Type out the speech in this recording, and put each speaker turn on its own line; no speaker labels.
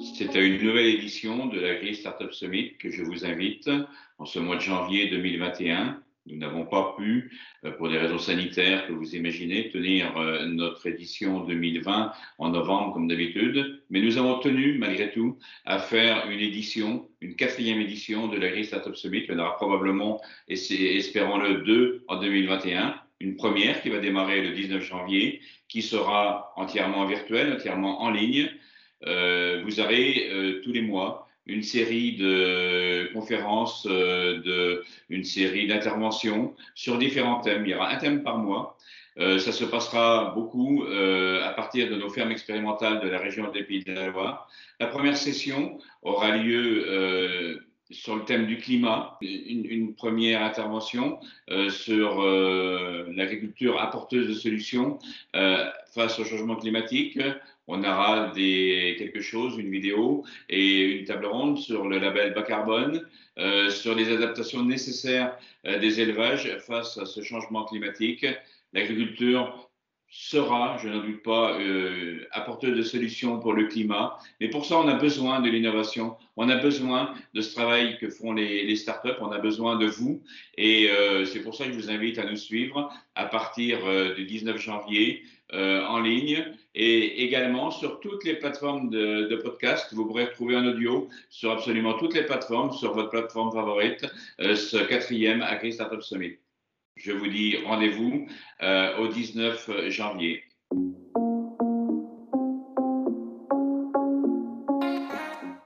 C'est à une nouvelle édition de la grille Startup Summit que je vous invite en ce mois de janvier 2021. Nous n'avons pas pu, euh, pour des raisons sanitaires que vous imaginez, tenir euh, notre édition 2020 en novembre comme d'habitude, mais nous avons tenu malgré tout à faire une édition, une quatrième édition de la grille Startup Summit. Il y en aura probablement, espérons-le, deux en 2021 une première qui va démarrer le 19 janvier, qui sera entièrement virtuelle, entièrement en ligne. Euh, vous aurez euh, tous les mois une série de conférences, euh, une série d'interventions sur différents thèmes. Il y aura un thème par mois. Ça se passera beaucoup à partir de nos fermes expérimentales de la région des Pays de la Loire. La première session aura lieu sur le thème du climat, une, une première intervention sur l'agriculture apporteuse de solutions face au changement climatique. On aura des, quelque chose, une vidéo et une table ronde sur le label bas carbone, euh, sur les adaptations nécessaires euh, des élevages face à ce changement climatique. L'agriculture sera, je n'en doute pas, euh, apporteur de solutions pour le climat. Mais pour ça, on a besoin de l'innovation. On a besoin de ce travail que font les, les startups. On a besoin de vous. Et euh, c'est pour ça que je vous invite à nous suivre à partir euh, du 19 janvier euh, en ligne et également sur toutes les plateformes de, podcast. Vous pourrez retrouver en audio sur absolument toutes les plateformes, sur votre plateforme favorite, euh, ce quatrième Agri Startup Summit. Je vous dis rendez-vous euh, au 19 janvier.